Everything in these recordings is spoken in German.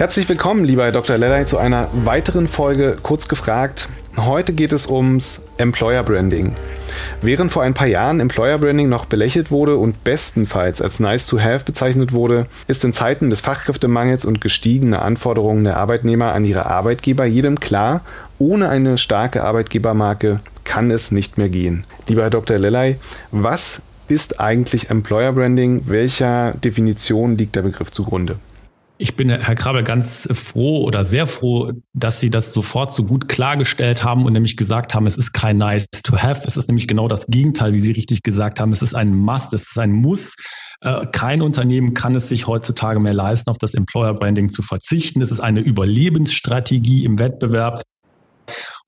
Herzlich willkommen, lieber Herr Dr. Lellay, zu einer weiteren Folge Kurz gefragt. Heute geht es ums Employer Branding. Während vor ein paar Jahren Employer Branding noch belächelt wurde und bestenfalls als nice to have bezeichnet wurde, ist in Zeiten des Fachkräftemangels und gestiegener Anforderungen der Arbeitnehmer an ihre Arbeitgeber jedem klar, ohne eine starke Arbeitgebermarke kann es nicht mehr gehen. Lieber Herr Dr. Lellay, was ist eigentlich Employer Branding? Welcher Definition liegt der Begriff zugrunde? Ich bin, Herr Krabbe, ganz froh oder sehr froh, dass Sie das sofort so gut klargestellt haben und nämlich gesagt haben, es ist kein nice to have. Es ist nämlich genau das Gegenteil, wie Sie richtig gesagt haben. Es ist ein Must, es ist ein Muss. Äh, kein Unternehmen kann es sich heutzutage mehr leisten, auf das Employer Branding zu verzichten. Es ist eine Überlebensstrategie im Wettbewerb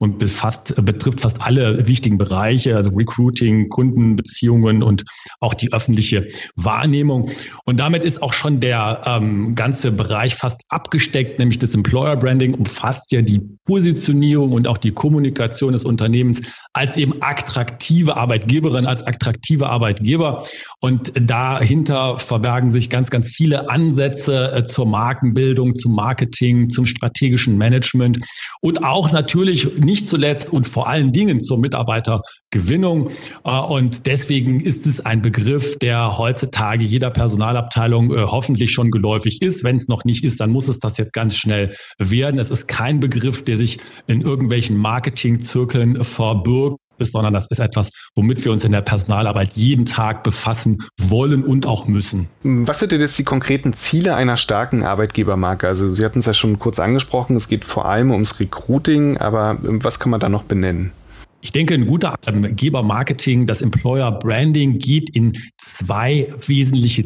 und befasst, betrifft fast alle wichtigen Bereiche, also Recruiting, Kundenbeziehungen und auch die öffentliche Wahrnehmung. Und damit ist auch schon der ähm, ganze Bereich fast abgesteckt, nämlich das Employer Branding umfasst ja die Positionierung und auch die Kommunikation des Unternehmens als eben attraktive Arbeitgeberin, als attraktive Arbeitgeber. Und dahinter verbergen sich ganz, ganz viele Ansätze äh, zur Markenbildung, zum Marketing, zum strategischen Management und auch natürlich nicht zuletzt und vor allen Dingen zur Mitarbeitergewinnung. Äh, und deswegen ist es ein Begriff, der heutzutage jeder Personalabteilung äh, hoffentlich schon geläufig ist. Wenn es noch nicht ist, dann muss es das jetzt ganz schnell werden. Es ist kein Begriff, der sich in irgendwelchen Marketingzirkeln verbirgt ist, sondern das ist etwas, womit wir uns in der Personalarbeit jeden Tag befassen wollen und auch müssen. Was sind denn jetzt die konkreten Ziele einer starken Arbeitgebermarke? Also Sie hatten es ja schon kurz angesprochen, es geht vor allem ums Recruiting, aber ähm, was kann man da noch benennen? Ich denke, ein guter Arbeitgebermarketing, das Employer Branding geht in zwei wesentliche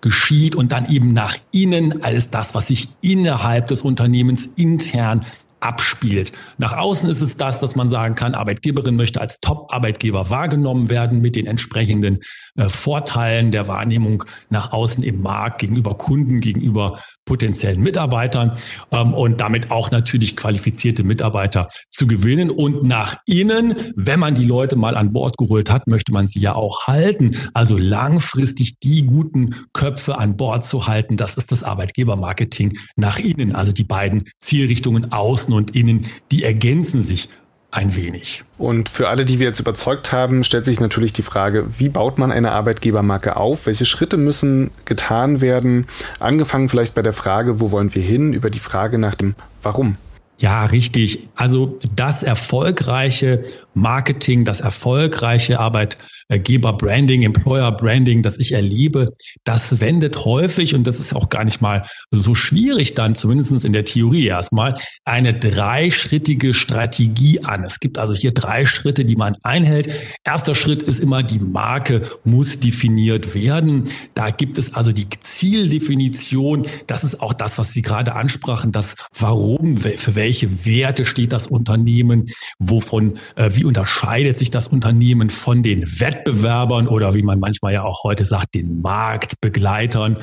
geschieht und dann eben nach innen als das, was sich innerhalb des Unternehmens intern abspielt. Nach außen ist es das, dass man sagen kann, Arbeitgeberin möchte als Top-Arbeitgeber wahrgenommen werden mit den entsprechenden äh, Vorteilen der Wahrnehmung nach außen im Markt gegenüber Kunden, gegenüber potenziellen Mitarbeitern ähm, und damit auch natürlich qualifizierte Mitarbeiter zu gewinnen. Und nach innen, wenn man die Leute mal an Bord geholt hat, möchte man sie ja auch halten. Also langfristig die guten Köpfe an Bord zu halten, das ist das Arbeitgebermarketing nach innen. Also die beiden Zielrichtungen außen und innen, die ergänzen sich ein wenig. Und für alle, die wir jetzt überzeugt haben, stellt sich natürlich die Frage, wie baut man eine Arbeitgebermarke auf? Welche Schritte müssen getan werden? Angefangen vielleicht bei der Frage, wo wollen wir hin? Über die Frage nach dem Warum. Ja, richtig. Also das erfolgreiche Marketing, das erfolgreiche Arbeitgeber-Branding, Employer-Branding, das ich erlebe, das wendet häufig, und das ist auch gar nicht mal so schwierig dann, zumindest in der Theorie erstmal, eine dreischrittige Strategie an. Es gibt also hier drei Schritte, die man einhält. Erster Schritt ist immer, die Marke muss definiert werden. Da gibt es also die Zieldefinition. Das ist auch das, was Sie gerade ansprachen, das Warum, für welche Werte steht das Unternehmen, wovon, äh, wie unterscheidet sich das Unternehmen von den Wettbewerbern oder wie man manchmal ja auch heute sagt, den Marktbegleitern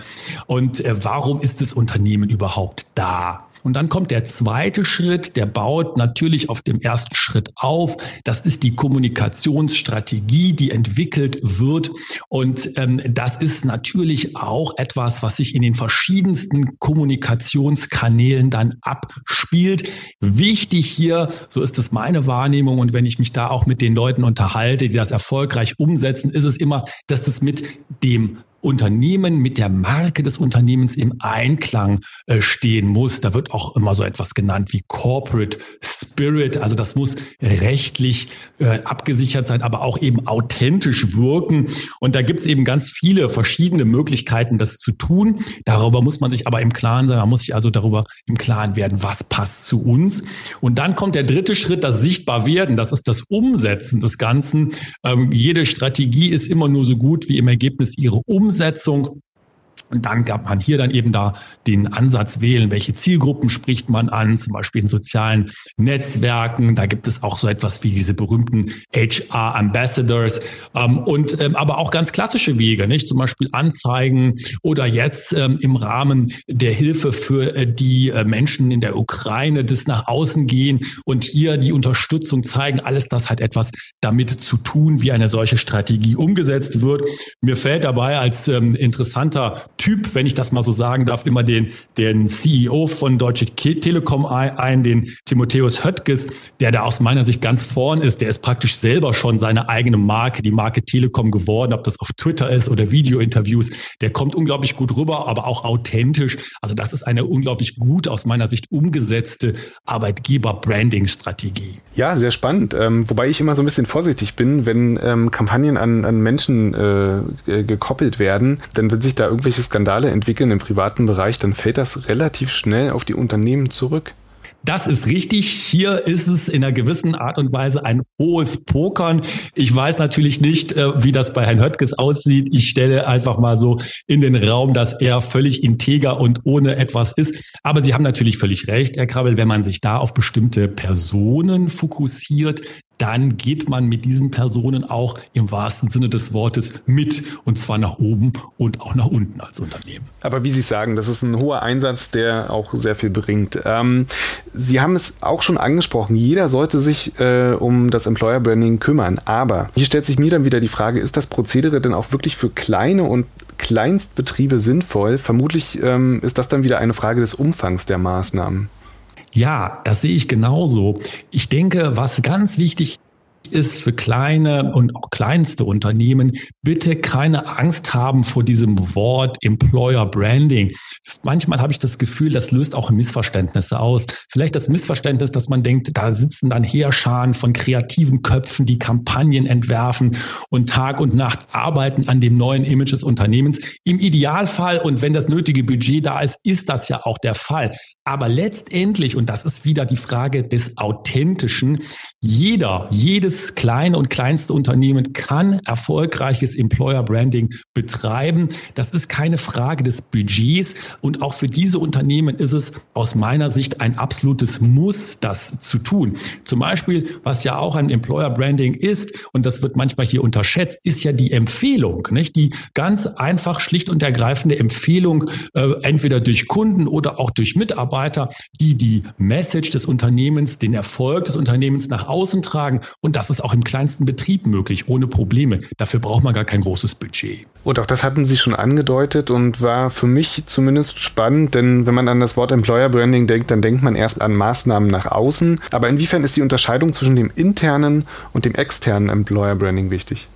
und äh, warum ist das Unternehmen überhaupt da? Und dann kommt der zweite Schritt, der baut natürlich auf dem ersten Schritt auf. Das ist die Kommunikationsstrategie, die entwickelt wird. Und ähm, das ist natürlich auch etwas, was sich in den verschiedensten Kommunikationskanälen dann abspielt. Wichtig hier, so ist es meine Wahrnehmung und wenn ich mich da auch mit den Leuten unterhalte, die das erfolgreich umsetzen, ist es immer, dass es mit dem Unternehmen mit der Marke des Unternehmens im Einklang äh, stehen muss. Da wird auch immer so etwas genannt wie Corporate Spirit. Also das muss rechtlich äh, abgesichert sein, aber auch eben authentisch wirken. Und da gibt es eben ganz viele verschiedene Möglichkeiten, das zu tun. Darüber muss man sich aber im Klaren sein. Man muss sich also darüber im Klaren werden, was passt zu uns. Und dann kommt der dritte Schritt, das Sichtbarwerden. Das ist das Umsetzen des Ganzen. Ähm, jede Strategie ist immer nur so gut wie im Ergebnis ihre Umsetzung. Umsetzung und dann gab man hier dann eben da den Ansatz wählen, welche Zielgruppen spricht man an, zum Beispiel in sozialen Netzwerken. Da gibt es auch so etwas wie diese berühmten HR Ambassadors ähm, und ähm, aber auch ganz klassische Wege, nicht? Zum Beispiel Anzeigen oder jetzt ähm, im Rahmen der Hilfe für äh, die äh, Menschen in der Ukraine, das nach außen gehen und hier die Unterstützung zeigen. Alles das hat etwas damit zu tun, wie eine solche Strategie umgesetzt wird. Mir fällt dabei als ähm, interessanter Typ, wenn ich das mal so sagen darf, immer den, den CEO von Deutsche Telekom ein, den Timotheus Höttges, der da aus meiner Sicht ganz vorn ist. Der ist praktisch selber schon seine eigene Marke, die Marke Telekom geworden, ob das auf Twitter ist oder Videointerviews. Der kommt unglaublich gut rüber, aber auch authentisch. Also das ist eine unglaublich gut aus meiner Sicht umgesetzte Arbeitgeber-Branding-Strategie. Ja, sehr spannend. Ähm, wobei ich immer so ein bisschen vorsichtig bin, wenn ähm, Kampagnen an, an Menschen äh, gekoppelt werden, dann wenn sich da irgendwelche Skandale entwickeln im privaten Bereich, dann fällt das relativ schnell auf die Unternehmen zurück. Das ist richtig. Hier ist es in einer gewissen Art und Weise ein hohes Pokern. Ich weiß natürlich nicht, äh, wie das bei Herrn Höttges aussieht. Ich stelle einfach mal so in den Raum, dass er völlig integer und ohne etwas ist. Aber Sie haben natürlich völlig recht, Herr Krabbel, wenn man sich da auf bestimmte Personen fokussiert, dann geht man mit diesen Personen auch im wahrsten Sinne des Wortes mit und zwar nach oben und auch nach unten als Unternehmen. Aber wie Sie sagen, das ist ein hoher Einsatz, der auch sehr viel bringt. Ähm, Sie haben es auch schon angesprochen, jeder sollte sich äh, um das Employer Branding kümmern. Aber hier stellt sich mir dann wieder die Frage, ist das Prozedere denn auch wirklich für kleine und Kleinstbetriebe sinnvoll? Vermutlich ähm, ist das dann wieder eine Frage des Umfangs der Maßnahmen. Ja, das sehe ich genauso. Ich denke, was ganz wichtig ist für kleine und auch kleinste Unternehmen, bitte keine Angst haben vor diesem Wort Employer Branding. Manchmal habe ich das Gefühl, das löst auch Missverständnisse aus. Vielleicht das Missverständnis, dass man denkt, da sitzen dann Heerscharen von kreativen Köpfen, die Kampagnen entwerfen und Tag und Nacht arbeiten an dem neuen Image des Unternehmens. Im Idealfall und wenn das nötige Budget da ist, ist das ja auch der Fall. Aber letztendlich, und das ist wieder die Frage des Authentischen, jeder, jedes kleine und kleinste Unternehmen kann erfolgreiches Employer Branding betreiben. Das ist keine Frage des Budgets. Und auch für diese Unternehmen ist es aus meiner Sicht ein absolutes Muss, das zu tun. Zum Beispiel, was ja auch ein Employer Branding ist, und das wird manchmal hier unterschätzt, ist ja die Empfehlung, nicht? Die ganz einfach, schlicht und ergreifende Empfehlung, äh, entweder durch Kunden oder auch durch Mitarbeiter, die die Message des Unternehmens, den Erfolg des Unternehmens nach außen tragen. Und das ist auch im kleinsten Betrieb möglich, ohne Probleme. Dafür braucht man gar kein großes Budget. Und auch das hatten Sie schon angedeutet und war für mich zumindest spannend, denn wenn man an das Wort Employer Branding denkt, dann denkt man erst an Maßnahmen nach außen. Aber inwiefern ist die Unterscheidung zwischen dem internen und dem externen Employer Branding wichtig?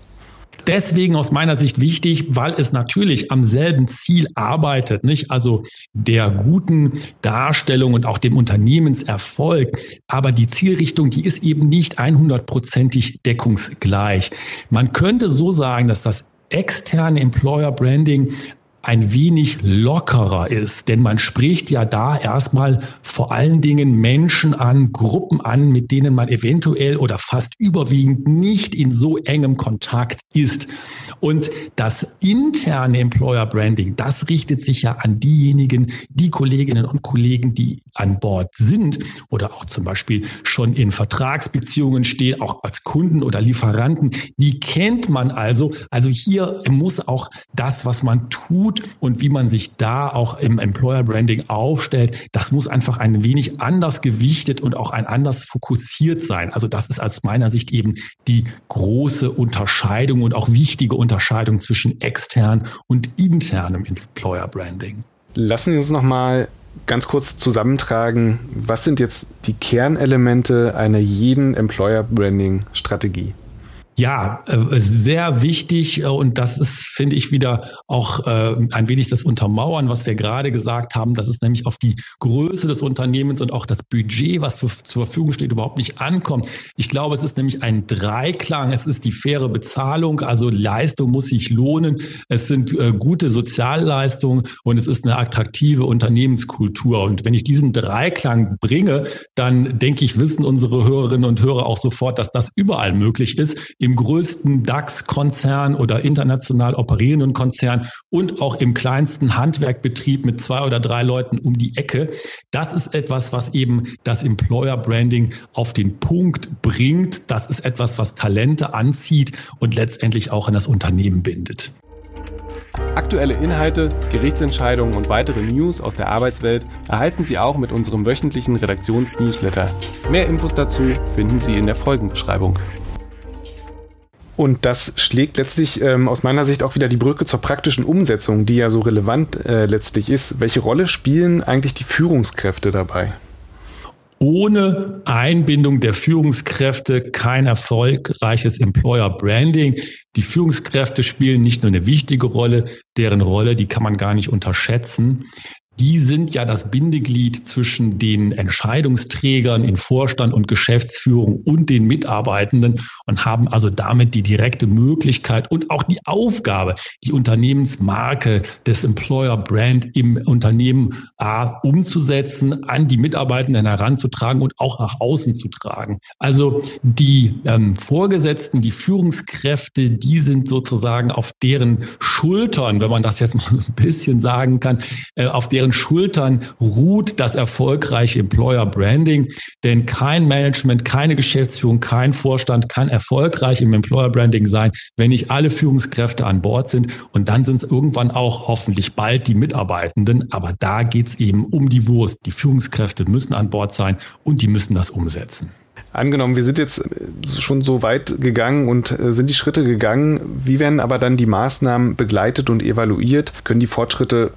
Deswegen aus meiner Sicht wichtig, weil es natürlich am selben Ziel arbeitet, nicht? Also der guten Darstellung und auch dem Unternehmenserfolg. Aber die Zielrichtung, die ist eben nicht 100%ig deckungsgleich. Man könnte so sagen, dass das externe Employer Branding ein wenig lockerer ist. Denn man spricht ja da erstmal vor allen Dingen Menschen an, Gruppen an, mit denen man eventuell oder fast überwiegend nicht in so engem Kontakt ist. Und das interne Employer Branding, das richtet sich ja an diejenigen, die Kolleginnen und Kollegen, die an Bord sind oder auch zum Beispiel schon in Vertragsbeziehungen stehen, auch als Kunden oder Lieferanten. Die kennt man also. Also hier muss auch das, was man tut, tut und wie man sich da auch im Employer Branding aufstellt, das muss einfach ein wenig anders gewichtet und auch ein anders fokussiert sein. Also das ist aus meiner Sicht eben die große Unterscheidung und auch wichtige Unterscheidung zwischen extern und internem Employer Branding. Lassen Sie uns noch mal ganz kurz zusammentragen, was sind jetzt die Kernelemente einer jeden Employer Branding Strategie? Ja, äh, sehr wichtig äh, und das ist, finde ich, wieder auch äh, ein wenig das Untermauern, was wir gerade gesagt haben, dass es nämlich auf die Größe des Unternehmens und auch das Budget, was für, zur Verfügung steht, überhaupt nicht ankommt. Ich glaube, es ist nämlich ein Dreiklang. Es ist die faire Bezahlung, also Leistung muss sich lohnen. Es sind gute Sozialleistungen und es ist eine attraktive Unternehmenskultur. Und wenn ich diesen Dreiklang bringe, dann denke ich, wissen unsere Hörerinnen und Hörer auch sofort, dass das überall möglich ist im größten DAX-Konzern oder international operierenden Konzern und auch im kleinsten Handwerkbetrieb mit zwei oder drei Leuten um die Ecke. Das ist etwas, was eben das Employer Branding auf den Punkt bringt. Das ist etwas, was Talente anzieht und letztendlich auch an das Unternehmen bindet. Aktuelle Inhalte, Gerichtsentscheidungen und weitere News aus der Arbeitswelt erhalten Sie auch mit unserem wöchentlichen Redaktionsnewsletter. Mehr Infos dazu finden Sie in der Folgenbeschreibung. Und das schlägt letztlich ähm, aus meiner Sicht auch wieder die Brücke zur praktischen Umsetzung, die ja so relevant äh, letztlich ist. Welche Rolle spielen eigentlich die Führungskräfte dabei? ohne Einbindung der Führungskräfte kein erfolgreiches Employer Branding. Die Führungskräfte spielen nicht nur eine wichtige Rolle, deren Rolle, die kann man gar nicht unterschätzen die sind ja das Bindeglied zwischen den Entscheidungsträgern in Vorstand und Geschäftsführung und den Mitarbeitenden und haben also damit die direkte Möglichkeit und auch die Aufgabe, die Unternehmensmarke des Employer Brand im Unternehmen A, umzusetzen, an die Mitarbeitenden heranzutragen und auch nach außen zu tragen. Also die ähm, Vorgesetzten, die Führungskräfte, die sind sozusagen auf deren Schultern, wenn man das jetzt mal ein bisschen sagen kann, äh, auf deren deren Schultern ruht das erfolgreiche Employer Branding. Denn kein Management, keine Geschäftsführung, kein Vorstand kann erfolgreich im Employer Branding sein, wenn nicht alle Führungskräfte an Bord sind. Und dann sind es irgendwann auch hoffentlich bald die Mitarbeitenden. Aber da geht es eben um die Wurst. Die Führungskräfte müssen an Bord sein und die müssen das umsetzen. Angenommen, wir sind jetzt schon so weit gegangen und äh, sind die Schritte gegangen. Wie werden aber dann die Maßnahmen begleitet und evaluiert? Können die Fortschritte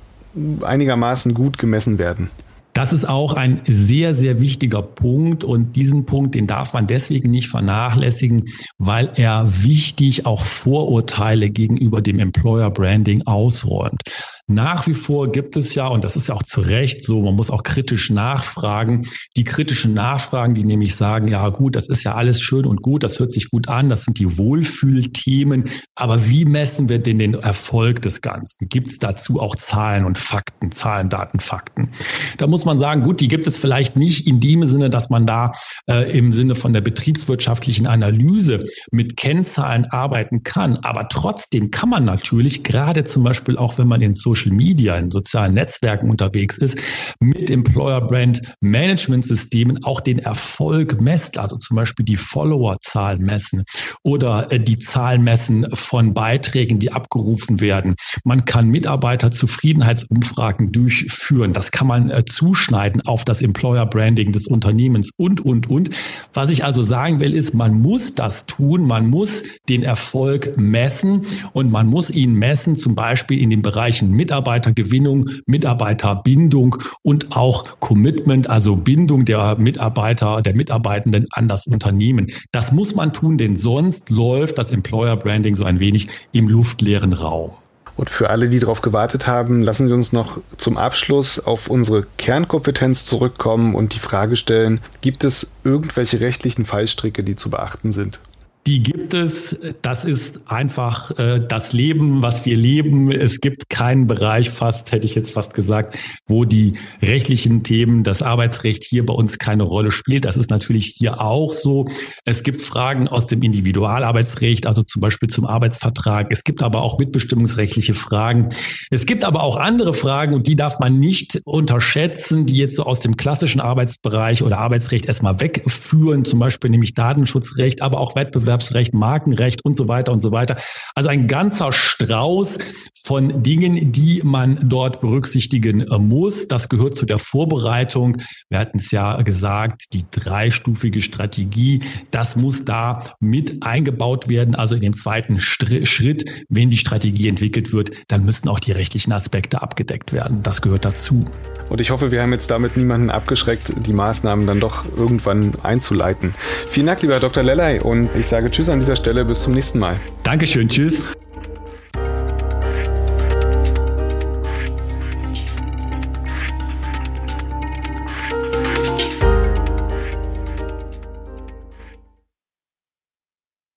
einigermaßen gut gemessen werden. Das ist auch ein sehr, sehr wichtiger Punkt und diesen Punkt, den darf man deswegen nicht vernachlässigen, weil er wichtig auch Vorurteile gegenüber dem Employer Branding ausräumt. Nach wie vor gibt es ja, und das ist ja auch zu Recht so, man muss auch kritisch nachfragen, die kritischen Nachfragen, die nämlich sagen, ja gut, das ist ja alles schön und gut, das hört sich gut an, das sind die Wohlfühlthemen, aber wie messen wir denn den Erfolg des Ganzen? Gibt es dazu auch Zahlen und Fakten, Zahlen, Daten, Fakten? Da muss man sagen, gut, die gibt es vielleicht nicht in dem Sinne, dass man da äh, im Sinne von der betriebswirtschaftlichen Analyse mit Kennzahlen arbeiten kann, aber trotzdem kann man natürlich, gerade zum Beispiel auch wenn man in Social Social Media, in sozialen Netzwerken unterwegs ist, mit Employer Brand Management Systemen auch den Erfolg messt, also zum Beispiel die Followerzahl messen oder äh, die Zahl messen von Beiträgen, die abgerufen werden. Man kann Mitarbeiterzufriedenheitsumfragen durchführen. Das kann man äh, zuschneiden auf das Employer Branding des Unternehmens und, und, und. Was ich also sagen will, ist, man muss das tun. Man muss den Erfolg messen und man muss ihn messen, zum Beispiel in den Bereichen mit Mitarbeitergewinnung, Mitarbeiterbindung und auch Commitment, also Bindung der Mitarbeiter, der Mitarbeitenden an das Unternehmen. Das muss man tun, denn sonst läuft das Employer Branding so ein wenig im luftleeren Raum. Und für alle, die darauf gewartet haben, lassen Sie uns noch zum Abschluss auf unsere Kernkompetenz zurückkommen und die Frage stellen, gibt es irgendwelche rechtlichen Fallstricke, die zu beachten sind? Die gibt es. Das ist einfach äh, das Leben, was wir leben. Es gibt keinen Bereich fast, hätte ich jetzt fast gesagt, wo die rechtlichen Themen, das Arbeitsrecht hier bei uns keine Rolle spielt. Das ist natürlich hier auch so. Es gibt Fragen aus dem Individualarbeitsrecht, also zum Beispiel zum Arbeitsvertrag. Es gibt aber auch mitbestimmungsrechtliche Fragen. Es gibt aber auch andere Fragen und die darf man nicht unterschätzen, die jetzt so aus dem klassischen Arbeitsbereich oder Arbeitsrecht erstmal wegführen, zum Beispiel nämlich Datenschutzrecht, aber auch Wettbewerb Wettbewerbsrecht, Markenrecht und so weiter und so weiter. Also ein ganzer Strauß von Dingen, die man dort berücksichtigen äh, muss. Das gehört zu der Vorbereitung. Wir hatten es ja gesagt, die dreistufige Strategie, das muss da mit eingebaut werden. Also in den zweiten Schritt, wenn die Strategie entwickelt wird, dann müssen auch die rechtlichen Aspekte abgedeckt werden. Das gehört dazu. Und ich hoffe, wir haben jetzt damit niemanden abgeschreckt, die Maßnahmen dann doch irgendwann einzuleiten. Vielen Dank, lieber Dr. Lellay, und ich sage Tschüss an dieser Stelle. Bis zum nächsten Mal. Dankeschön. Tschüss.